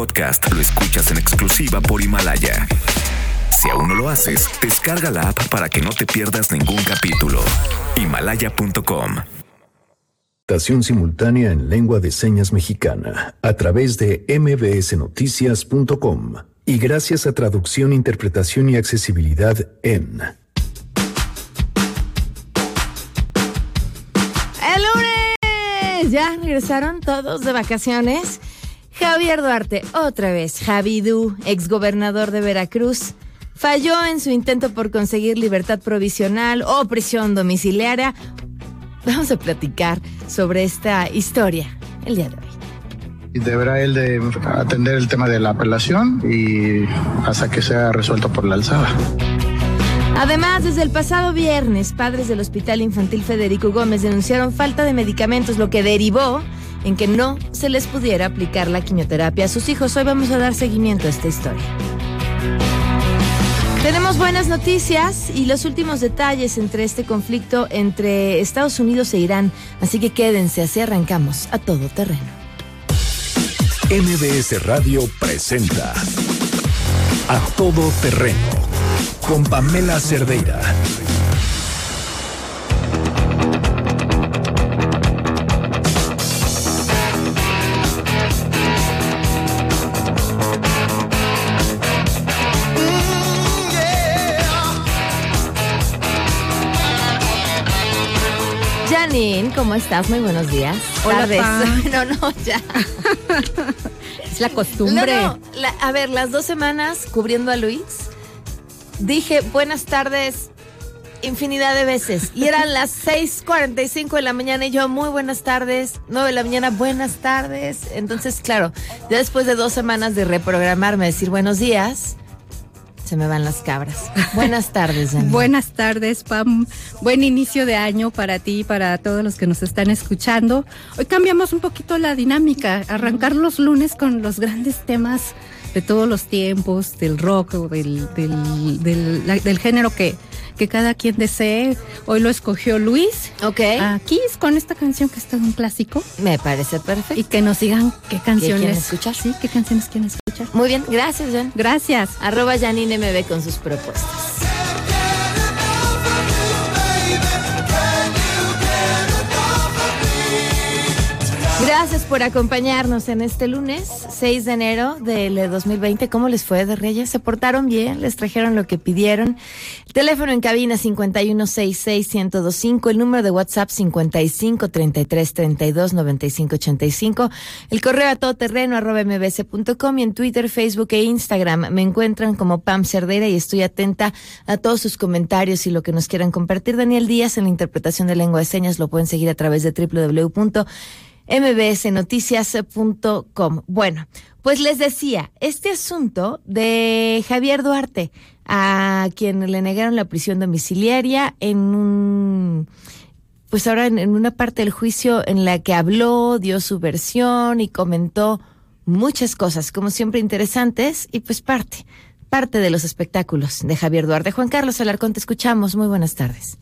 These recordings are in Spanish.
podcast lo escuchas en exclusiva por Himalaya. Si aún no lo haces, descarga la app para que no te pierdas ningún capítulo. Himalaya.com. Estación simultánea en lengua de señas mexicana a través de mbsnoticias.com y gracias a traducción, interpretación y accesibilidad en ¡El lunes! ¿Ya regresaron todos de vacaciones? Javier Duarte, otra vez, Javidú, exgobernador de Veracruz, falló en su intento por conseguir libertad provisional o prisión domiciliaria. Vamos a platicar sobre esta historia el día de hoy. Deberá él de atender el tema de la apelación y hasta que sea resuelto por la alzada. Además, desde el pasado viernes, padres del Hospital Infantil Federico Gómez denunciaron falta de medicamentos, lo que derivó en que no se les pudiera aplicar la quimioterapia a sus hijos. Hoy vamos a dar seguimiento a esta historia. Tenemos buenas noticias y los últimos detalles entre este conflicto entre Estados Unidos e Irán, así que quédense, así arrancamos a todo terreno. MBS Radio presenta A Todo Terreno con Pamela Cerdeira. Janine, ¿cómo estás? Muy buenos días. Hola, Tardes. Pa. No, no, ya. Es la costumbre. No, no, la- a ver, las dos semanas cubriendo a Luis, dije buenas tardes infinidad de veces. Y eran las 6:45 de la mañana y yo, muy buenas tardes. 9 de la mañana, buenas tardes. Entonces, claro, ya después de dos semanas de reprogramarme, decir buenos días, se me van las cabras. Buenas tardes. Buenas tardes, Pam. Buen inicio de año para ti y para todos los que nos están escuchando. Hoy cambiamos un poquito la dinámica, arrancar los lunes con los grandes temas de todos los tiempos, del rock, o del, del, del, la- del género que, que cada quien desee. Hoy lo escogió Luis. Ok, Aquí es con esta canción que es todo un clásico. me parece perfecto. Y que nos digan qué canciones. quieren escuchar? Sí, qué canciones quieren escuchar. Muy bien, gracias, Jan. Gracias. Arroba Janine MB con sus propuestas. Gracias por acompañarnos en este lunes 6 de enero del 2020. ¿Cómo les fue de Reyes? ¿Se portaron bien? ¿Les trajeron lo que pidieron? El teléfono en cabina 5166125, el número de WhatsApp 5533329585, el correo a todoterreno arroba mbs.com y en Twitter, Facebook e Instagram me encuentran como Pam Cerdera y estoy atenta a todos sus comentarios y lo que nos quieran compartir. Daniel Díaz en la interpretación de lengua de señas lo pueden seguir a través de www mbsnoticias.com. Bueno, pues les decía, este asunto de Javier Duarte, a quien le negaron la prisión domiciliaria en un pues ahora en, en una parte del juicio en la que habló, dio su versión y comentó muchas cosas, como siempre interesantes, y pues parte, parte de los espectáculos de Javier Duarte. Juan Carlos Alarcón, te escuchamos. Muy buenas tardes.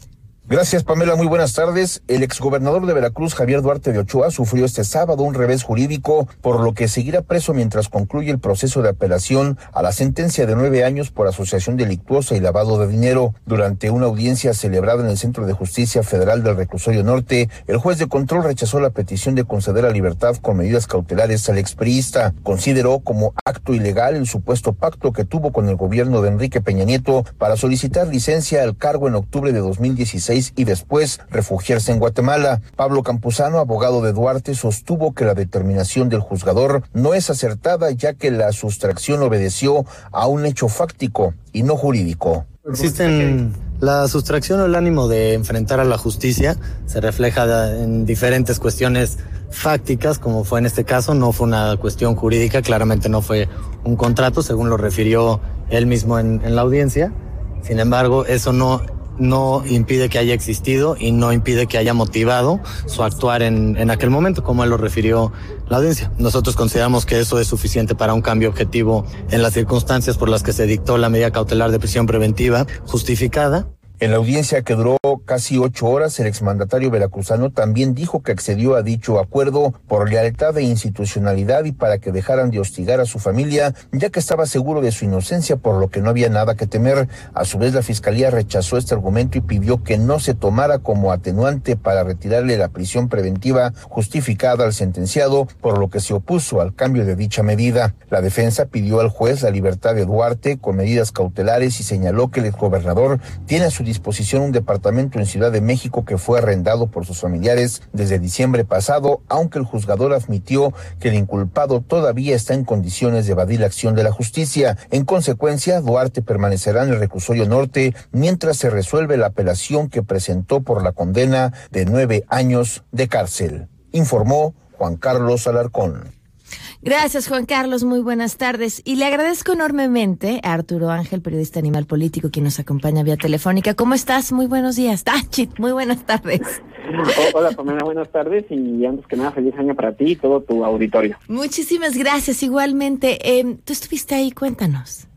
Gracias, Pamela. Muy buenas tardes. El exgobernador de Veracruz, Javier Duarte de Ochoa, sufrió este sábado un revés jurídico, por lo que seguirá preso mientras concluye el proceso de apelación a la sentencia de nueve años por asociación delictuosa y lavado de dinero. Durante una audiencia celebrada en el Centro de Justicia Federal del Reclusorio Norte, el juez de control rechazó la petición de conceder la libertad con medidas cautelares al expriista. Consideró como acto ilegal el supuesto pacto que tuvo con el gobierno de Enrique Peña Nieto para solicitar licencia al cargo en octubre de 2016 y después refugiarse en Guatemala. Pablo Campuzano, abogado de Duarte, sostuvo que la determinación del juzgador no es acertada ya que la sustracción obedeció a un hecho fáctico y no jurídico. Existen la sustracción o el ánimo de enfrentar a la justicia, se refleja en diferentes cuestiones fácticas, como fue en este caso, no fue una cuestión jurídica, claramente no fue un contrato, según lo refirió él mismo en, la audiencia. Sin embargo, eso no no impide que haya existido y no impide que haya motivado su actuar en, en aquel momento, como él lo refirió la audiencia. Nosotros consideramos que eso es suficiente para un cambio objetivo en las circunstancias por las que se dictó la medida cautelar de prisión preventiva justificada En la audiencia que duró casi ocho horas, el exmandatario veracruzano también dijo que accedió a dicho acuerdo por lealtad e institucionalidad y para que dejaran de hostigar a su familia, ya que estaba seguro de su inocencia, por lo que no había nada que temer. A su vez, la fiscalía rechazó este argumento y pidió que no se tomara como atenuante para retirarle la prisión preventiva justificada al sentenciado, por lo que se opuso al cambio de dicha medida. La defensa pidió al juez la libertad de Duarte con medidas cautelares y señaló que el gobernador tiene a su disposición un departamento en Ciudad de México que fue arrendado por sus familiares desde diciembre pasado, aunque el juzgador admitió que el inculpado todavía está en condiciones de evadir la acción de la justicia. En consecuencia, Duarte permanecerá en el reclusorio norte mientras se resuelve la apelación que presentó por la condena de nueve años de cárcel. Informó Juan Carlos Alarcón. Gracias, Juan Carlos. Muy buenas tardes. Y le agradezco enormemente a Arturo Ángel, periodista animal político, quien nos acompaña vía telefónica. ¿Cómo estás? Muy buenos días. Tachit, muy buenas tardes. Hola, Pamela, buenas tardes. Y antes que nada, feliz año para ti y todo tu auditorio. Muchísimas gracias. Igualmente, eh, tú estuviste ahí, cuéntanos.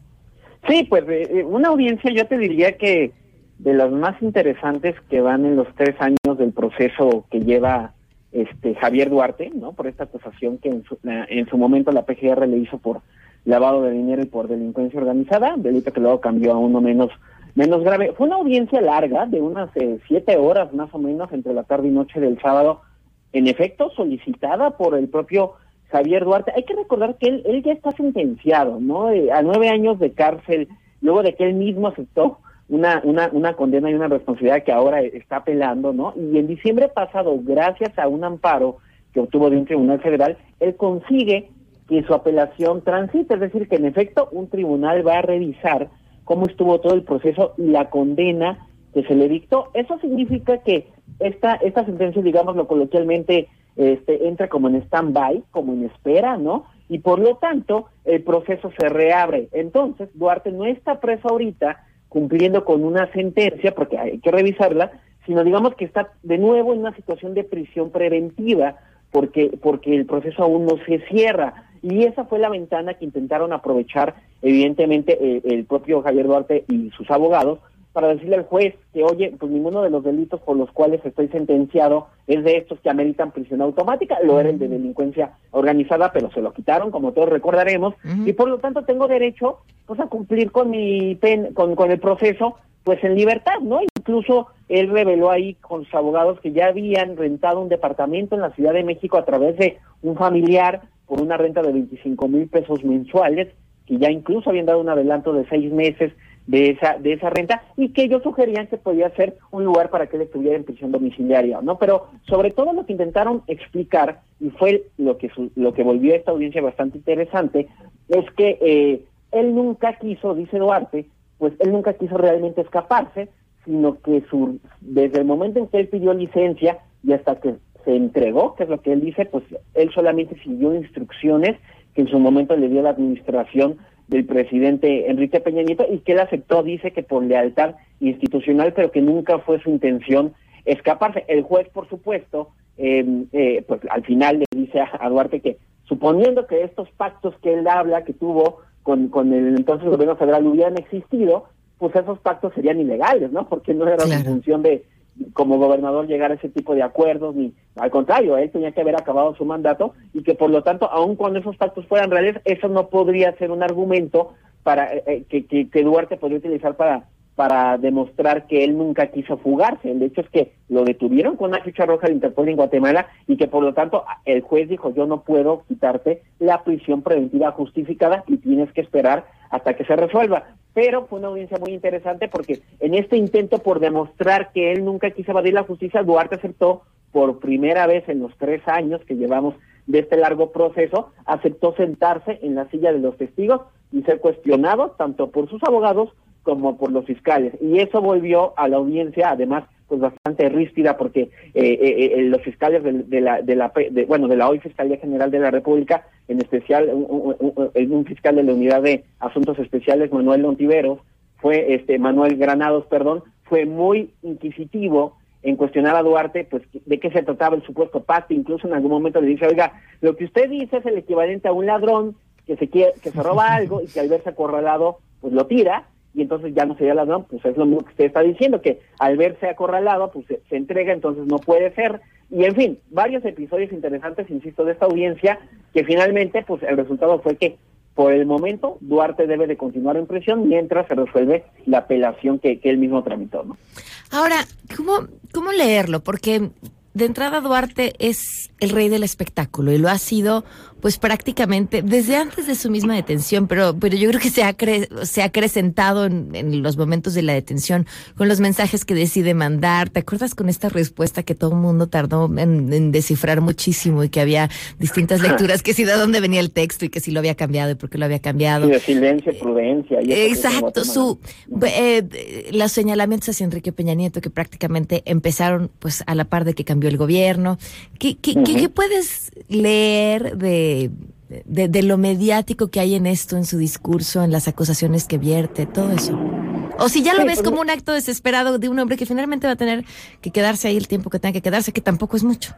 Sí, pues eh, eh, una audiencia, yo te diría que de las más interesantes que van en los tres años del proceso que lleva este Javier Duarte, ¿no? Por esta acusación que en su, en su momento la PGR le hizo por lavado de dinero y por delincuencia organizada, delito que luego cambió a uno menos menos grave. Fue una audiencia larga de unas eh, siete horas más o menos entre la tarde y noche del sábado, en efecto solicitada por el propio Javier Duarte. Hay que recordar que él, él ya está sentenciado, ¿no? Eh, a nueve años de cárcel, luego de que él mismo aceptó una, una, una condena y una responsabilidad que ahora está apelando, ¿no? Y en diciembre pasado, gracias a un amparo que obtuvo de un tribunal federal, él consigue que su apelación transite, es decir, que en efecto un tribunal va a revisar cómo estuvo todo el proceso y la condena que se le dictó. Eso significa que esta, esta sentencia, digámoslo coloquialmente, este, entra como en stand-by, como en espera, ¿no? Y por lo tanto, el proceso se reabre. Entonces, Duarte no está preso ahorita, cumpliendo con una sentencia, porque hay que revisarla, sino digamos que está de nuevo en una situación de prisión preventiva, porque, porque el proceso aún no se cierra. Y esa fue la ventana que intentaron aprovechar, evidentemente, eh, el propio Javier Duarte y sus abogados, para decirle al juez que, oye, pues ninguno de los delitos por los cuales estoy sentenciado es de estos que ameritan prisión automática, lo era el de delincuencia organizada, pero se lo quitaron, como todos recordaremos, y por lo tanto tengo derecho pues a cumplir con mi pen, con, con el proceso, pues en libertad, ¿no? Incluso él reveló ahí con sus abogados que ya habían rentado un departamento en la Ciudad de México a través de un familiar por una renta de 25 mil pesos mensuales, que ya incluso habían dado un adelanto de seis meses de esa de esa renta y que ellos sugerían que podía ser un lugar para que él estuviera en prisión domiciliaria, ¿no? Pero sobre todo lo que intentaron explicar y fue lo que lo que volvió a esta audiencia bastante interesante es que eh, él nunca quiso, dice Duarte, pues él nunca quiso realmente escaparse, sino que su desde el momento en que él pidió licencia y hasta que se entregó, que es lo que él dice, pues él solamente siguió instrucciones que en su momento le dio la administración del presidente Enrique Peña Nieto y que él aceptó, dice que por lealtad institucional, pero que nunca fue su intención escaparse. El juez, por supuesto, em, eh, pues al final le dice a, Duarte que suponiendo que estos pactos que él habla, que tuvo con, con el entonces gobierno federal hubieran existido, pues esos pactos serían ilegales, ¿no? Porque no era la función de, como gobernador llegar a ese tipo de acuerdos, ni al contrario, él tenía que haber acabado su mandato y que por lo tanto, aun cuando esos pactos fueran reales, eso no podría ser un argumento para eh, eh, que, que, que, Duarte podría utilizar para para demostrar que él nunca quiso fugarse. El hecho es que lo detuvieron con una ficha roja de Interpol en Guatemala y que por lo tanto el juez dijo yo no puedo quitarte la prisión preventiva justificada y tienes que esperar hasta que se resuelva. Pero fue una audiencia muy interesante porque en este intento por demostrar que él nunca quiso evadir la justicia, Duarte aceptó por primera vez en los tres años que llevamos de este largo proceso, aceptó sentarse en la silla de los testigos y ser cuestionado tanto por sus abogados como por los fiscales. Y eso volvió a la audiencia, además, pues bastante ríspida, porque eh, eh, eh los fiscales de, la, de la bueno, de la hoy Fiscalía General de la República, en especial un, un, fiscal de la Unidad de Asuntos Especiales, Manuel Lontiveros, fue, este, Manuel Granados, perdón, fue muy inquisitivo en cuestionar a Duarte, pues, de qué se trataba el supuesto pacto, incluso en algún momento le dice, oiga, lo que usted dice es el equivalente a un ladrón que se quiere, que se roba algo y que al verse acorralado, pues lo tira, y entonces ya no sería ladrón, pues es lo mismo que usted está diciendo, que al verse acorralado, pues se, se entrega, entonces no puede ser. Y en fin, varios episodios interesantes, insisto, de esta audiencia, que finalmente, pues el resultado fue que por el momento Duarte debe de continuar en prisión mientras se resuelve la apelación que, que él mismo tramitó, ¿no? Ahora, ¿cómo, ¿cómo leerlo? Porque de entrada Duarte es el rey del espectáculo y lo ha sido pues prácticamente desde antes de su misma detención, pero, pero yo creo que se ha, cre se ha acrecentado en, en, los momentos de la detención con los mensajes que decide mandar. ¿Te acuerdas con esta respuesta que todo el mundo tardó en, en, descifrar muchísimo y que había distintas lecturas, que si de dónde venía el texto y que si lo había cambiado y por qué lo había cambiado? De silencio, prudencia. Y Exacto, su, eh, los señalamientos hacia Enrique Peña Nieto que prácticamente empezaron pues a la par de que cambió el gobierno. ¿Qué, qué, uh -huh. ¿qué, qué puedes leer de de, de, lo mediático que hay en esto, en su discurso, en las acusaciones que vierte, todo eso. O si ya lo ves como un acto desesperado de un hombre que finalmente va a tener que quedarse ahí el tiempo que tenga que quedarse, que tampoco es mucho.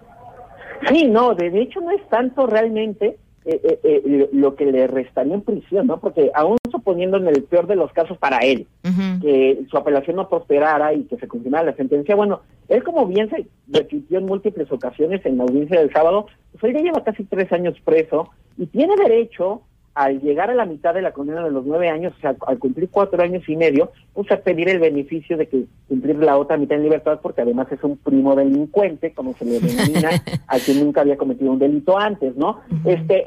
Sí, no, de hecho no es tanto realmente eh, eh, eh, lo que le restaría en prisión, ¿no? Porque aún suponiendo en el peor de los casos para él, uh -huh. que su apelación no prosperara y que se confirmara la sentencia, bueno, él como bien se repitió en múltiples ocasiones en la audiencia del sábado, pues él ya lleva casi tres años preso y tiene derecho al llegar a la mitad de la condena de los nueve años, o sea, al cumplir cuatro años y medio, pues a pedir el beneficio de que cumplir la otra mitad en libertad, porque además es un primo delincuente, como se le denomina, a quien nunca había cometido un delito antes, ¿no? Este,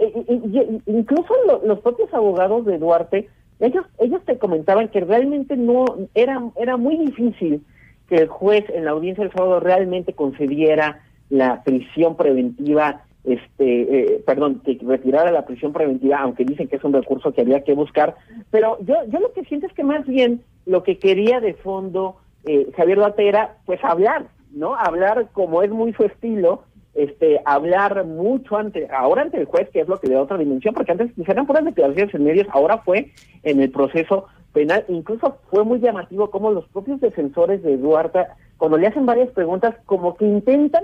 incluso lo, los propios abogados de Duarte, ellos, ellos te comentaban que realmente no, era, era muy difícil que el juez en la audiencia del sábado realmente concediera la prisión preventiva este, eh, perdón, que retirara la prisión preventiva, aunque dicen que es un recurso que había que buscar, pero yo, yo lo que siento es que más bien lo que quería de fondo eh, Javier Duarte era, pues hablar, ¿no? Hablar como es muy su estilo, este, hablar mucho ante, ahora ante el juez, que es lo que le da otra dimensión, porque antes eran puras declaraciones en medios, ahora fue en el proceso penal, incluso fue muy llamativo como los propios defensores de Duarte, cuando le hacen varias preguntas, como que intentan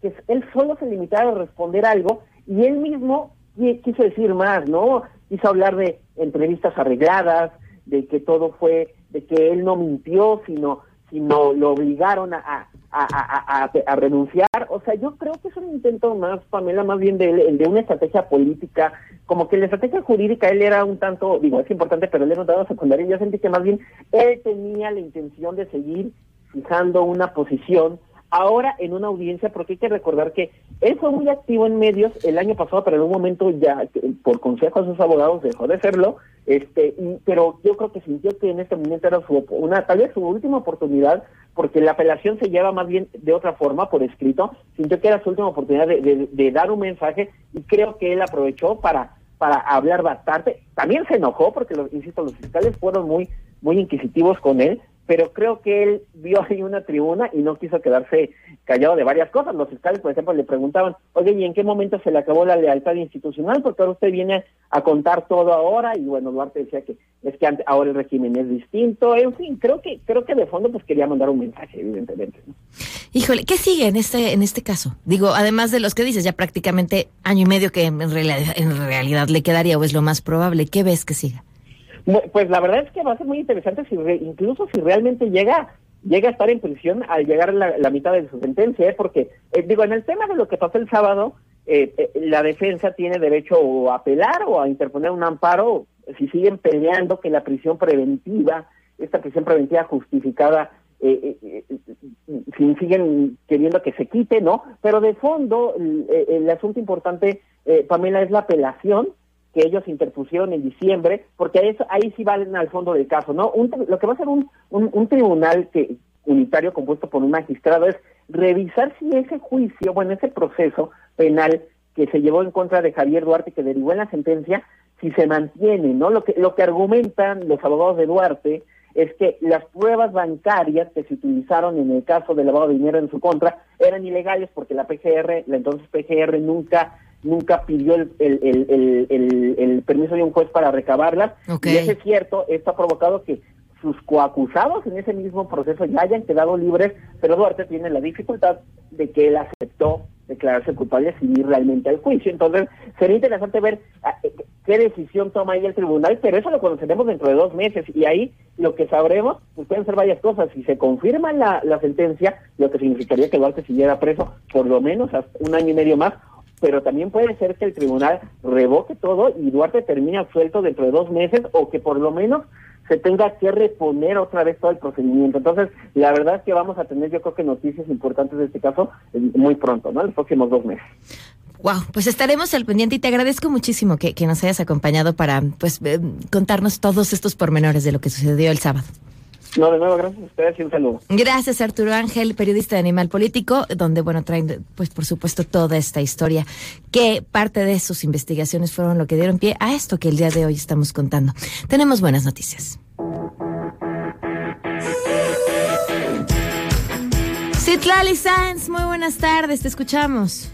que él solo se limitara a responder algo y él mismo quiso decir más, ¿no? Quiso hablar de entrevistas arregladas, de que todo fue, de que él no mintió, sino, sino lo obligaron a, a, a, a, renunciar. O sea, yo creo que es un intento más, Pamela, más bien de, de una estrategia política, como que la estrategia jurídica él era un tanto, digo, es importante, pero él era un tanto secundario. Yo sentí que más bien él tenía la intención de seguir fijando una posición ahora en una audiencia, porque hay que recordar que él fue muy activo en medios el año pasado, pero en un momento ya, por consejo a sus abogados, dejó de serlo, este, y, pero yo creo que sintió que en este momento era su, una, tal vez su última oportunidad, porque la apelación se lleva más bien de otra forma, por escrito, sintió que era su última oportunidad de, de, de dar un mensaje, y creo que él aprovechó para, para hablar bastante, también se enojó, porque, los, insisto, los fiscales fueron muy, muy inquisitivos con él, pero creo que él vio ahí una tribuna y no quiso quedarse callado de varias cosas. Los fiscales, por ejemplo, le preguntaban, oye, ¿y en qué momento se le acabó la lealtad institucional? Porque ahora usted viene a contar todo ahora y bueno, Duarte decía que es que ahora el régimen es distinto. En fin, creo que creo que de fondo pues quería mandar un mensaje, evidentemente. ¿no? Híjole, ¿qué sigue en este en este caso? Digo, además de los que dices, ya prácticamente año y medio que en realidad, en realidad le quedaría o es lo más probable. ¿Qué ves que siga? Pues la verdad es que va a ser muy interesante si re, incluso si realmente llega llega a estar en prisión al llegar la, la mitad de su sentencia, ¿eh? porque eh, digo en el tema de lo que pasó el sábado, eh, eh, la defensa tiene derecho a apelar o a interponer un amparo si siguen peleando que la prisión preventiva, esta prisión preventiva justificada eh, eh, si siguen queriendo que se quite, ¿no? Pero de fondo, el, el asunto importante, Pamela, es la apelación que ellos interpusieron en diciembre, porque ahí, ahí sí valen al fondo del caso, ¿no? Un, lo que va a ser un, un, un tribunal que unitario compuesto por un magistrado es revisar si ese juicio, bueno, ese proceso penal que se llevó en contra de Javier Duarte, que derivó en la sentencia, si se mantiene, ¿no? Lo que, lo que argumentan los abogados de Duarte es que las pruebas bancarias que se utilizaron en el caso del lavado de dinero en su contra eran ilegales porque la PGR, la entonces PGR nunca nunca pidió el, el, el, permiso de un juez para recabarlas. Okay. Y eso es cierto, esto ha provocado que sus coacusados en ese mismo proceso ya hayan quedado libres, pero Duarte tiene la dificultad de que él aceptó declararse culpable sin ir realmente al juicio. Entonces, sería interesante ver qué decisión toma ahí el tribunal, pero eso lo conoceremos dentro de dos meses y ahí lo que sabremos pues pueden ser varias cosas. Si se confirma la, la sentencia, lo que significaría que Duarte siguiera preso por lo menos hasta un año y medio más, pero también puede ser que el tribunal revoque todo y Duarte termine absuelto dentro de dos meses o que por lo menos se tenga que reponer otra vez todo el procedimiento. Entonces, la verdad es que vamos a tener, yo creo que noticias importantes de este caso eh, muy pronto, ¿no? En los próximos dos meses. Wow, pues estaremos al pendiente y te agradezco muchísimo que, que nos hayas acompañado para pues eh, contarnos todos estos pormenores de lo que sucedió el sábado. No, de nuevo, gracias a ustedes y un saludo. Gracias, Arturo Ángel, periodista de Animal Político, donde, bueno, traen, pues, por supuesto, toda esta historia, que parte de sus investigaciones fueron lo que dieron pie a esto que el día de hoy estamos contando. Tenemos buenas noticias. Citlali Sáenz, muy buenas tardes, te escuchamos.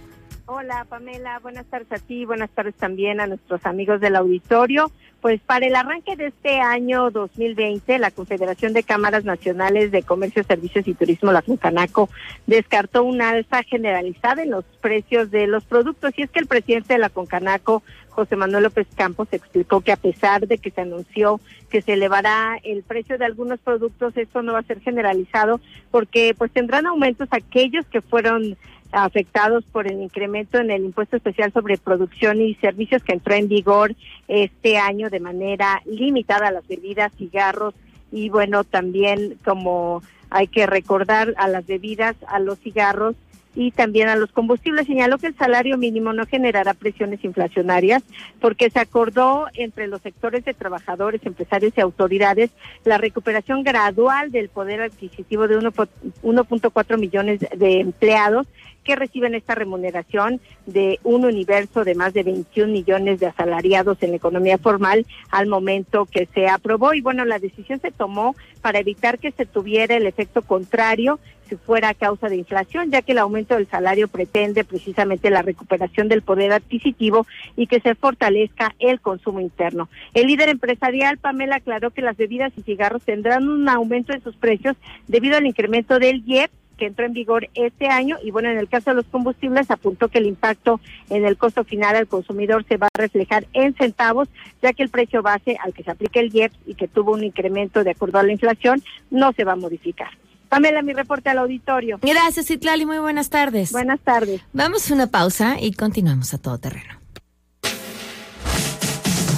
Hola Pamela, buenas tardes a ti, buenas tardes también a nuestros amigos del auditorio. Pues para el arranque de este año 2020, la Confederación de Cámaras Nacionales de Comercio, Servicios y Turismo, la Concanaco, descartó una alza generalizada en los precios de los productos. Y es que el presidente de la Concanaco, José Manuel López Campos, explicó que a pesar de que se anunció que se elevará el precio de algunos productos, esto no va a ser generalizado porque pues tendrán aumentos aquellos que fueron afectados por el incremento en el impuesto especial sobre producción y servicios que entró en vigor este año de manera limitada a las bebidas, cigarros y bueno, también como hay que recordar a las bebidas, a los cigarros y también a los combustibles. Señaló que el salario mínimo no generará presiones inflacionarias porque se acordó entre los sectores de trabajadores, empresarios y autoridades la recuperación gradual del poder adquisitivo de 1.4 millones de empleados que reciben esta remuneración de un universo de más de 21 millones de asalariados en la economía formal al momento que se aprobó. Y bueno, la decisión se tomó para evitar que se tuviera el efecto contrario si fuera a causa de inflación, ya que el aumento del salario pretende precisamente la recuperación del poder adquisitivo y que se fortalezca el consumo interno. El líder empresarial, Pamela, aclaró que las bebidas y cigarros tendrán un aumento en sus precios debido al incremento del IEP que entró en vigor este año y bueno, en el caso de los combustibles apuntó que el impacto en el costo final al consumidor se va a reflejar en centavos, ya que el precio base al que se aplica el IEPS y que tuvo un incremento de acuerdo a la inflación no se va a modificar. Pamela, mi reporte al auditorio. Gracias, Itlali. Muy buenas tardes. Buenas tardes. Vamos a una pausa y continuamos a todo terreno.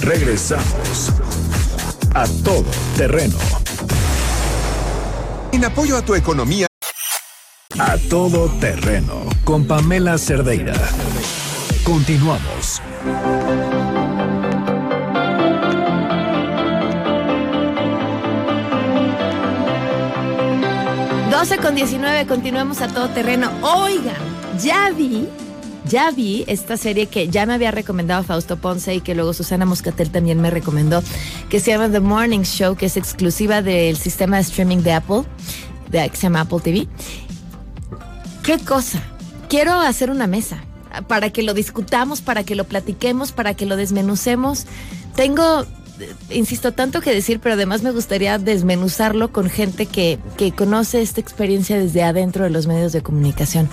Regresamos a todo terreno. En apoyo a tu economía. A todo terreno con Pamela Cerdeira. Continuamos. 12 con 19, continuamos a todo terreno. Oigan, ya vi, ya vi esta serie que ya me había recomendado Fausto Ponce y que luego Susana Moscatel también me recomendó, que se llama The Morning Show, que es exclusiva del sistema de streaming de Apple, de, que se llama Apple TV. ¿Qué cosa? Quiero hacer una mesa para que lo discutamos, para que lo platiquemos, para que lo desmenucemos. Tengo insisto, tanto que decir, pero además me gustaría desmenuzarlo con gente que, que conoce esta experiencia desde adentro de los medios de comunicación.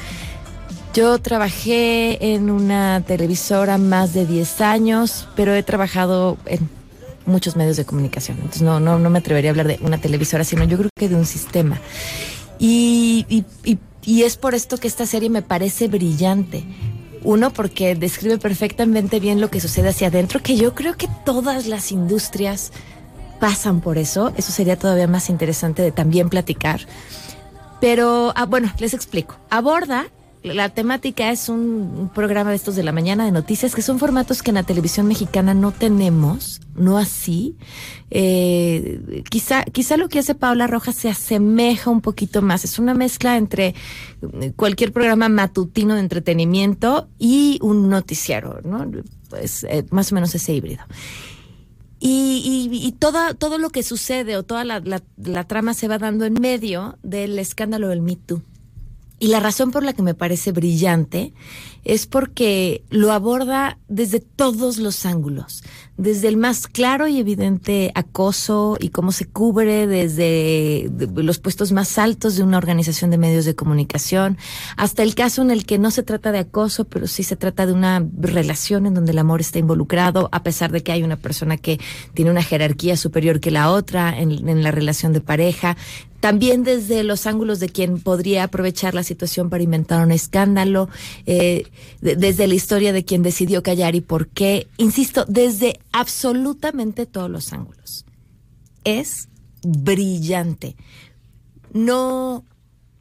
Yo trabajé en una televisora más de 10 años, pero he trabajado en muchos medios de comunicación. Entonces no, no, no me atrevería a hablar de una televisora, sino yo creo que de un sistema. Y, y, y es por esto que esta serie me parece brillante, uno, porque describe perfectamente bien lo que sucede hacia adentro, que yo creo que todas las industrias pasan por eso. Eso sería todavía más interesante de también platicar. Pero, ah, bueno, les explico. Aborda la temática es un, programa de estos de la mañana de noticias, que son formatos que en la televisión mexicana no tenemos, no así. Eh, quizá, lo que hace Paula Rojas se asemeja un poquito más. Es una mezcla entre eh, cualquier programa matutino de entretenimiento y un noticiero, ¿no? Pues más o menos ese híbrido. Y, todo, todo lo que sucede o toda la, la, la trama se va dando en medio del escándalo del Me Too Y la razón por la que me parece brillante es porque lo aborda desde todos los ángulos, desde el más claro y evidente acoso y cómo se cubre desde los puestos más altos de una organización de medios de comunicación, hasta el caso en el que no se trata de acoso, pero sí se trata de una relación en donde el amor está involucrado, a pesar de que hay una persona que tiene una jerarquía superior que la otra en, en la relación de pareja también desde los ángulos de quien podría aprovechar la situación para inventar un escándalo, eh, desde la historia de quien decidió callar y por qué, insisto, desde absolutamente todos los ángulos. Es brillante. No,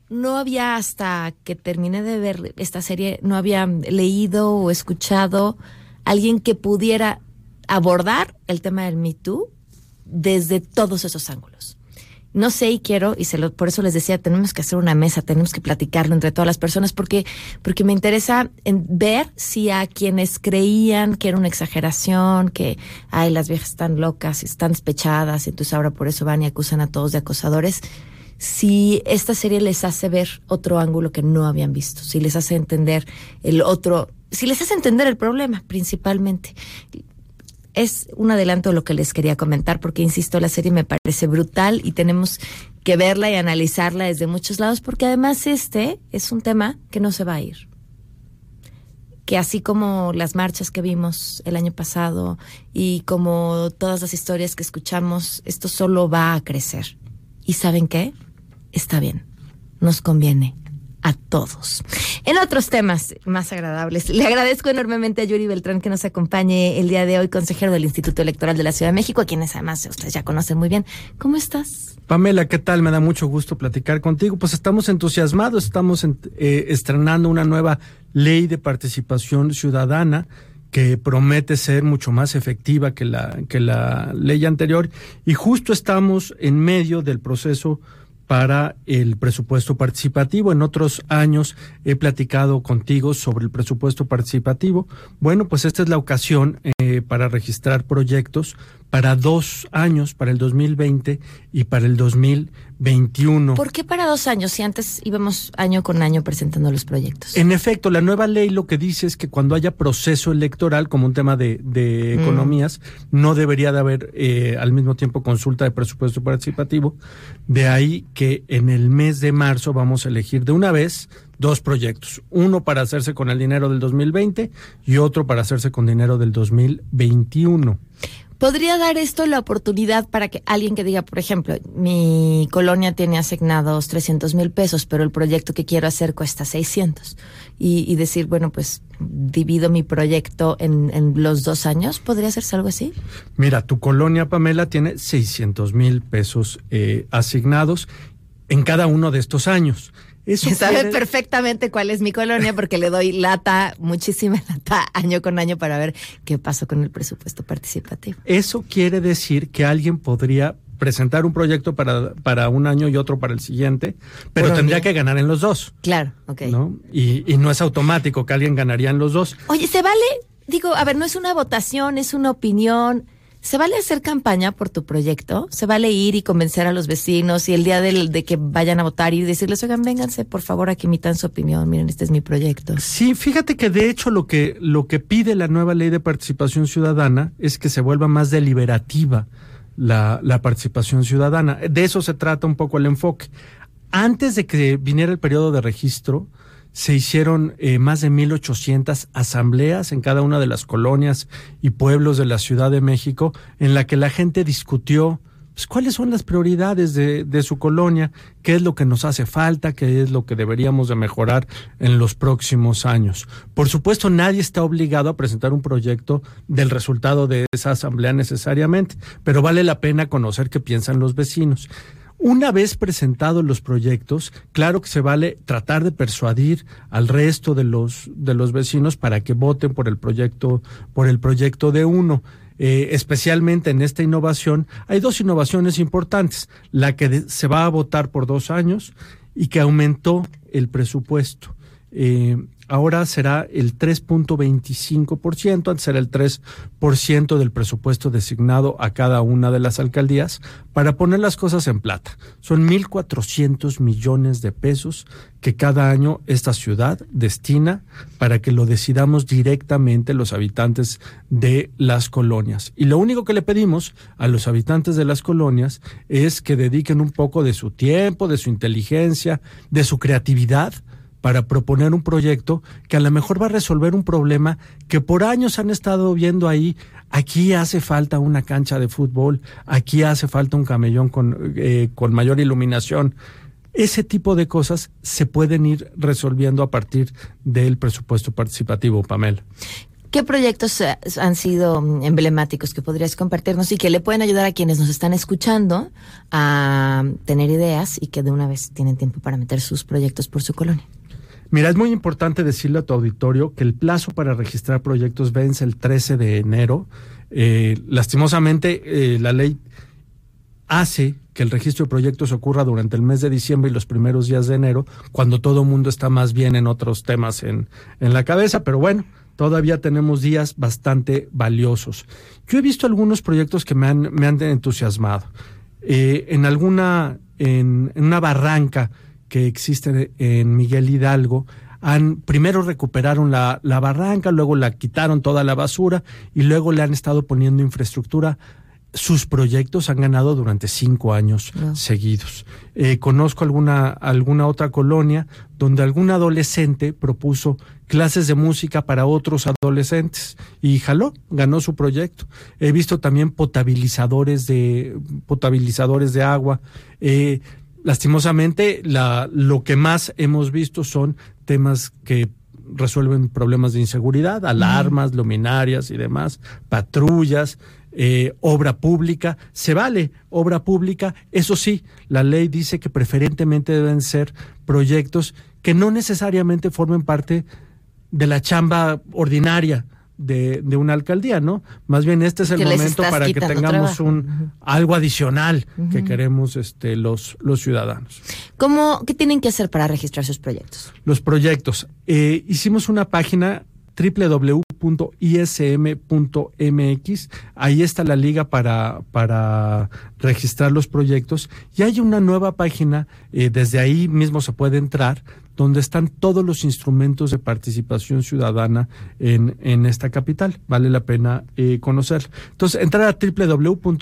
no había hasta que terminé de ver esta serie, no había leído o escuchado alguien que pudiera abordar el tema del Me Too desde todos esos ángulos no sé y quiero, y se lo, por eso les decía, tenemos que hacer una mesa, tenemos que platicarlo entre todas las personas, porque, porque me interesa en ver si a quienes creían que era una exageración, que, ay, las viejas están locas, están despechadas, entonces ahora por eso van y acusan a todos de acosadores, si esta serie les hace ver otro ángulo que no habían visto, si les hace entender el otro, si les hace entender el problema principalmente es un adelanto de lo que les quería comentar, porque insisto, la serie me parece brutal y tenemos que verla y analizarla desde muchos lados, porque además este es un tema que no se va a ir. Que así como las marchas que vimos el año pasado y como todas las historias que escuchamos, esto solo va a crecer. ¿Y saben qué? Está bien, nos conviene a todos. En otros temas más agradables, le agradezco enormemente a Yuri Beltrán que nos acompañe el día de hoy, consejero del Instituto Electoral de la Ciudad de México, a quienes además ustedes ya conocen muy bien. ¿Cómo estás? Pamela, ¿qué tal? Me da mucho gusto platicar contigo. Pues estamos entusiasmados, estamos eh, estrenando una nueva ley de participación ciudadana que promete ser mucho más efectiva que la, que la ley anterior y justo estamos en medio del proceso para el presupuesto participativo. En otros años he platicado contigo sobre el presupuesto participativo. Bueno, pues esta es la ocasión eh, para registrar proyectos para dos años, para el 2020 y para el 2021. ¿Por qué para dos años si antes íbamos año con año presentando los proyectos? En efecto, la nueva ley lo que dice es que cuando haya proceso electoral, como un tema de, de mm. economías, no debería de haber eh, al mismo tiempo consulta de presupuesto participativo. De ahí que en el mes de marzo vamos a elegir de una vez dos proyectos, uno para hacerse con el dinero del 2020 y otro para hacerse con dinero del 2021. ¿Podría dar esto la oportunidad para que alguien que diga, por ejemplo, mi colonia tiene asignados 300 mil pesos, pero el proyecto que quiero hacer cuesta 600? Y, decir, bueno, pues divido mi proyecto en, los dos años. ¿Podría hacerse algo así? Mira, tu colonia, Pamela, tiene 600 mil pesos eh, asignados en cada uno de estos años. Eso sabe perfectamente cuál es mi colonia porque le doy lata, muchísima lata, año con año para ver qué pasó con el presupuesto participativo. Eso quiere decir que alguien podría presentar un proyecto para, para un año y otro para el siguiente, pero tendría que ganar en los dos. Claro, ok. ¿no? Y, y no es automático que alguien ganaría en los dos. Oye, ¿se vale? Digo, a ver, no es una votación, es una opinión. ¿Se vale hacer campaña por tu proyecto? ¿Se vale ir y convencer a los vecinos y el día del, de que vayan a votar y decirles, oigan, vénganse, por favor, aquí emitan su opinión, miren, este es mi proyecto? Sí, fíjate que de hecho lo que, lo que pide la nueva ley de participación ciudadana es que se vuelva más deliberativa la, la participación ciudadana. De eso se trata un poco el enfoque. Antes de que viniera el periodo de registro, se hicieron eh, más de 1.800 asambleas en cada una de las colonias y pueblos de la Ciudad de México, en la que la gente discutió pues, cuáles son las prioridades de, de, su colonia, qué es lo que nos hace falta, qué es lo que deberíamos de mejorar en los próximos años. Por supuesto, nadie está obligado a presentar un proyecto del resultado de esa asamblea necesariamente, pero vale la pena conocer qué piensan los vecinos. Una vez presentados los proyectos, claro que se vale tratar de persuadir al resto de los de los vecinos para que voten por el proyecto por el proyecto de uno. Eh, especialmente en esta innovación, hay dos innovaciones importantes. La que se va a votar por dos años y que aumentó el presupuesto. Eh, ahora será el 3.25%, antes era el 3% del presupuesto designado a cada una de las alcaldías, para poner las cosas en plata. Son 1.400 millones de pesos que cada año esta ciudad destina para que lo decidamos directamente los habitantes de las colonias. Y lo único que le pedimos a los habitantes de las colonias es que dediquen un poco de su tiempo, de su inteligencia, de su creatividad para proponer un proyecto que a lo mejor va a resolver un problema que por años han estado viendo ahí. Aquí hace falta una cancha de fútbol, aquí hace falta un camellón con, eh, con mayor iluminación. Ese tipo de cosas se pueden ir resolviendo a partir del presupuesto participativo, Pamela. ¿Qué proyectos eh, han sido emblemáticos que podrías compartirnos y que le pueden ayudar a quienes nos están escuchando a tener ideas y que de una vez tienen tiempo para meter sus proyectos por su colonia? Mira, es muy importante decirle a tu auditorio que el plazo para registrar proyectos vence el 13 de enero. Eh, lastimosamente, eh, la ley hace que el registro de proyectos ocurra durante el mes de diciembre y los primeros días de enero, cuando todo el mundo está más bien en otros temas en, en la cabeza, pero bueno, todavía tenemos días bastante valiosos. Yo he visto algunos proyectos que me han, me han entusiasmado. Eh, en alguna, en, en, una barranca que existe en Miguel Hidalgo, han, primero recuperaron la, la barranca, luego la quitaron toda la basura y luego le han estado poniendo infraestructura sus proyectos han ganado durante cinco años no. seguidos. Eh, conozco alguna, alguna otra colonia donde algún adolescente propuso clases de música para otros adolescentes y jaló, ganó su proyecto. He visto también potabilizadores de, potabilizadores de agua. Eh, lastimosamente, la, lo que más hemos visto son temas que resuelven problemas de inseguridad, alarmas, luminarias y demás, patrullas eh, obra pública, se vale obra pública, eso sí, la ley dice que preferentemente deben ser proyectos que no necesariamente formen parte de la chamba ordinaria de, de una alcaldía, ¿no? Más bien este es el momento para que tengamos trabajo. un algo adicional uh -huh. que queremos este, los, los ciudadanos. ¿Cómo, ¿Qué tienen que hacer para registrar sus proyectos? Los proyectos. Eh, hicimos una página www.ism.mx. Ahí está la liga para, para registrar los proyectos. Y hay una nueva página, eh, desde ahí mismo se puede entrar, donde están todos los instrumentos de participación ciudadana en, en esta capital. Vale la pena eh, conocer. Entonces, entrar a www.ism.mx,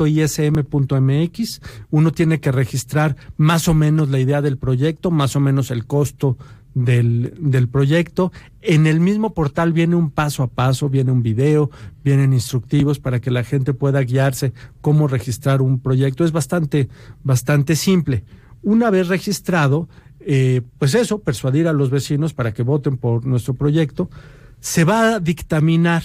uno tiene que registrar más o menos la idea del proyecto, más o menos el costo del, del, proyecto. En el mismo portal viene un paso a paso, viene un video, vienen instructivos para que la gente pueda guiarse cómo registrar un proyecto. Es bastante, bastante simple. Una vez registrado, eh, pues eso, persuadir a los vecinos para que voten por nuestro proyecto. Se va a dictaminar.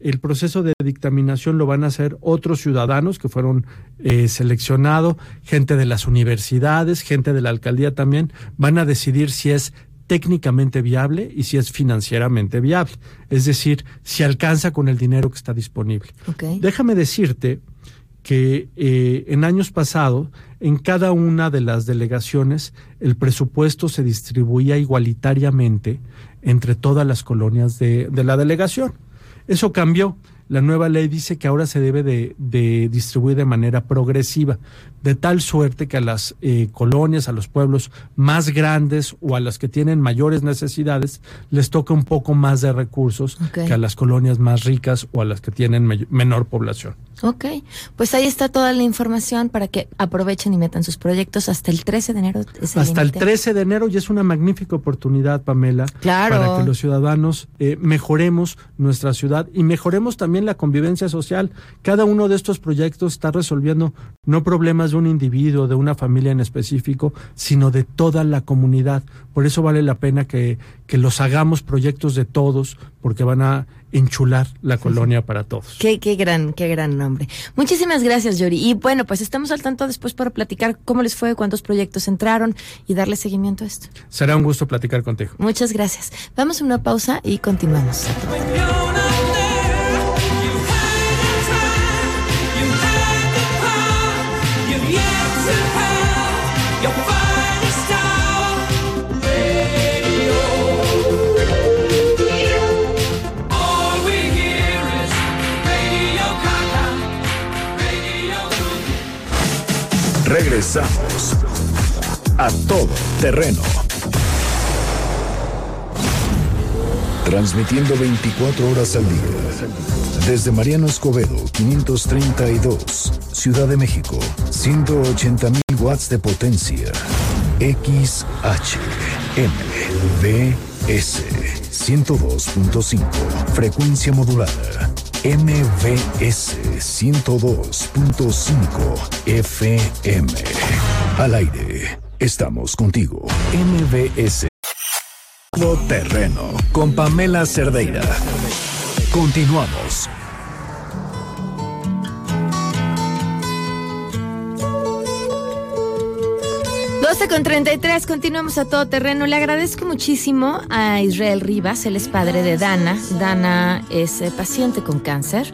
El proceso de dictaminación lo van a hacer otros ciudadanos que fueron eh, seleccionados, gente de las universidades, gente de la alcaldía también, van a decidir si es técnicamente viable y si es financieramente viable. Es decir, si alcanza con el dinero que está disponible. Okay. Déjame decirte que eh, en años pasados, en cada una de las delegaciones, el presupuesto se distribuía igualitariamente entre todas las colonias de, de la delegación. Eso cambió la nueva ley dice que ahora se debe de, de, distribuir de manera progresiva, de tal suerte que a las eh, colonias, a los pueblos más grandes o a las que tienen mayores necesidades, les toca un poco más de recursos okay. que a las colonias más ricas o a las que tienen menor población. Ok, pues ahí está toda la información para que aprovechen y metan sus proyectos hasta el 13 de enero. El hasta el 13 de enero y es una magnífica oportunidad, Pamela, claro. para que los ciudadanos eh, mejoremos nuestra ciudad y mejoremos también la convivencia social. Cada uno de estos proyectos está resolviendo no problemas de un individuo, de una familia en específico, sino de toda la comunidad. Por eso vale la pena que, que los hagamos proyectos de todos, porque van a enchular la colonia para todos. Qué, qué gran, qué gran nombre. Muchísimas gracias, Yori. Y bueno, pues estamos al tanto después para platicar cómo les fue, cuántos proyectos entraron y darle seguimiento a esto. Será un gusto platicar contigo. Muchas gracias. Vamos a una pausa y continuamos. Regresamos a todo terreno. Transmitiendo 24 horas al día. Desde Mariano Escobedo, 532, Ciudad de México, 180 mil watts de potencia. XH, MBS, 102.5, frecuencia modulada. MBS 102.5 FM. Al aire, estamos contigo. MBS terreno con Pamela Cerdeira. Continuamos. Con 33, continuamos a todo terreno. Le agradezco muchísimo a Israel Rivas, él es padre de Dana. Dana es eh, paciente con cáncer.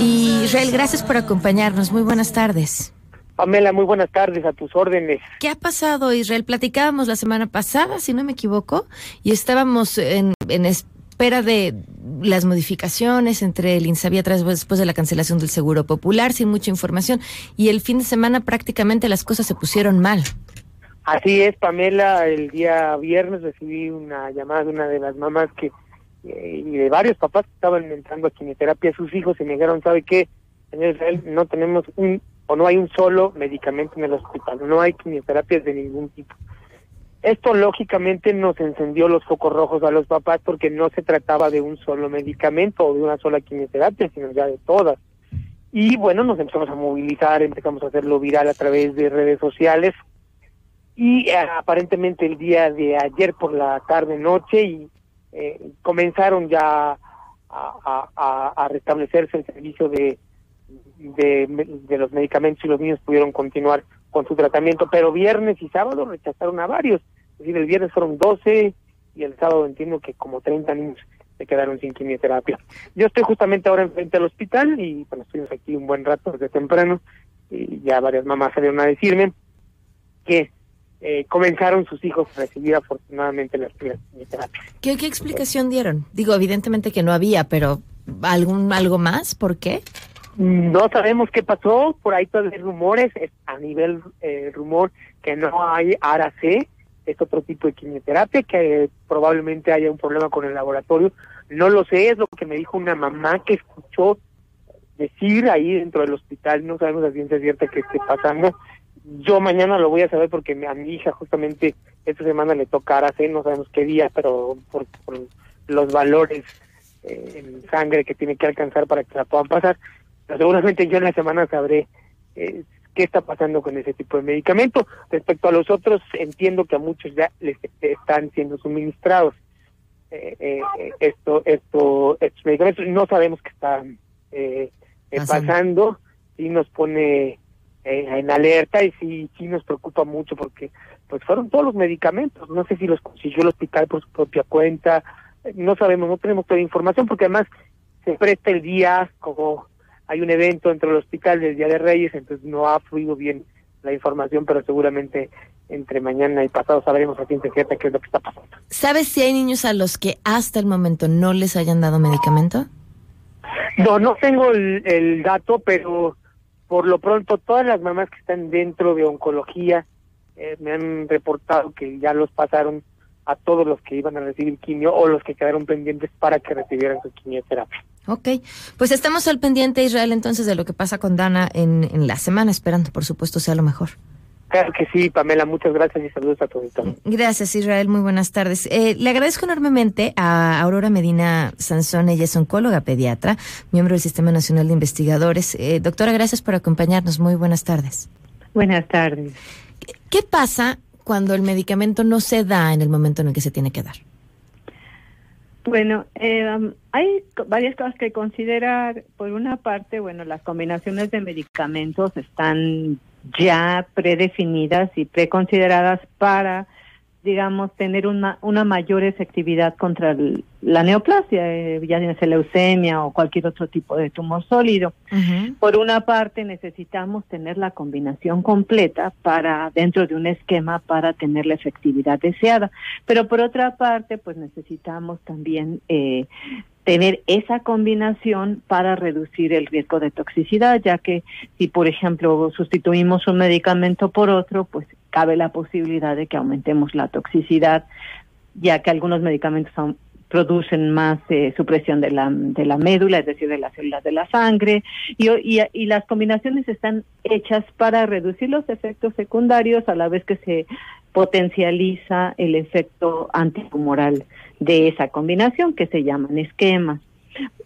Y Israel, gracias por acompañarnos. Muy buenas tardes. Pamela, muy buenas tardes, a tus órdenes. ¿Qué ha pasado, Israel? Platicábamos la semana pasada, si no me equivoco, y estábamos en, espera de las modificaciones entre el Insabia después de la cancelación del Seguro Popular, sin mucha información, y el fin de semana prácticamente las cosas se pusieron mal. Así es, Pamela, el día viernes recibí una llamada de una de las mamás que eh, y de varios papás que estaban entrando a quimioterapia a sus hijos y me dijeron, ¿sabe qué? Señor Israel, no tenemos un o no hay un solo medicamento en el hospital, no hay quimioterapias de ningún tipo. Esto lógicamente nos encendió los focos rojos a los papás porque no se trataba de un solo medicamento o de una sola quimioterapia, sino ya de todas. Y bueno, nos empezamos a movilizar, empezamos a hacerlo viral a través de redes sociales y eh, aparentemente el día de ayer por la tarde noche y eh, comenzaron ya a restablecerse el servicio de de, los medicamentos y los niños pudieron continuar con su tratamiento, pero viernes y sábado rechazaron a varios. Es decir, el viernes fueron 12 y el sábado entiendo que como 30 niños se quedaron sin quimioterapia. Yo estoy justamente ahora enfrente del hospital y bueno, estuvimos aquí un buen rato desde temprano y ya varias mamás salieron a decirme que eh, comenzaron sus hijos a recibir afortunadamente las quimioterapias. ¿Qué, ¿Qué explicación dieron? Digo, evidentemente que no había, pero ¿algún algo más? ¿Por qué? No sabemos qué pasó, por ahí todavía hay rumores, a nivel eh, rumor que no hay ARA-C, es otro tipo de quimioterapia, que probablemente haya un problema con el laboratorio. No lo sé, es lo que me dijo una mamá que escuchó decir ahí dentro del hospital, no sabemos la ciencia cierta que esté pasando. Yo mañana lo voy a saber porque a mi hija justamente esta semana le toca ARA-C, no sabemos qué día, pero por, los valores eh, en sangre que tiene que alcanzar para que la puedan pasar seguramente yo en la semana sabré eh, qué está pasando con ese tipo de medicamento. Respecto a los otros, entiendo que a muchos ya les están siendo suministrados eh, esto, esto, estos medicamentos. No sabemos qué están pasando, y nos pone en alerta y sí, sí nos preocupa mucho porque pues fueron todos los medicamentos. No sé si los consiguió el hospital por su propia cuenta. No sabemos, no tenemos toda la información porque además se presta el día como hay un evento dentro del hospital del Día de Reyes, entonces no ha fluido bien la información, pero seguramente entre mañana y pasado sabremos a ciencia cierta qué es lo que está pasando. ¿Sabes si hay niños a los que hasta el momento no les hayan dado medicamento? No, no tengo el, dato, pero por lo pronto todas las mamás que están dentro de oncología eh, me han reportado que ya los pasaron a todos los que iban a recibir quimio o los que quedaron pendientes para que recibieran su quimioterapia. Ok, pues estamos al pendiente, Israel, entonces, de lo que pasa con Dana en, en la semana, esperando, por supuesto, sea lo mejor. Claro que sí, Pamela, muchas gracias y saludos a todos. Gracias, Israel, muy buenas tardes. Eh, le agradezco enormemente a Aurora Medina Sansón, ella es oncóloga pediatra, miembro del Sistema Nacional de Investigadores. Eh, doctora, gracias por acompañarnos, muy buenas tardes. Buenas tardes. ¿Qué pasa cuando el medicamento no se da en el momento en el que se tiene que dar? Bueno, eh, hay varias cosas que considerar. Por una parte, bueno, las combinaciones de medicamentos están ya predefinidas y preconsideradas para digamos, tener una, una mayor efectividad contra el- la neoplasia, eh, ya sea leucemia o cualquier otro tipo de tumor sólido. Por una parte, necesitamos tener la combinación completa para dentro de un esquema para tener la efectividad deseada, pero por otra parte, pues necesitamos también eh, tener esa combinación para reducir el riesgo de toxicidad, ya que si, por ejemplo, sustituimos un medicamento por otro, pues cabe la posibilidad de que aumentemos la toxicidad, ya que algunos medicamentos producen más eh, supresión de la, de la médula, es decir, de las células de la sangre, y, y, y las combinaciones están hechas para reducir los efectos secundarios a la vez que se potencializa el efecto antitumoral de esa combinación que se llaman esquemas.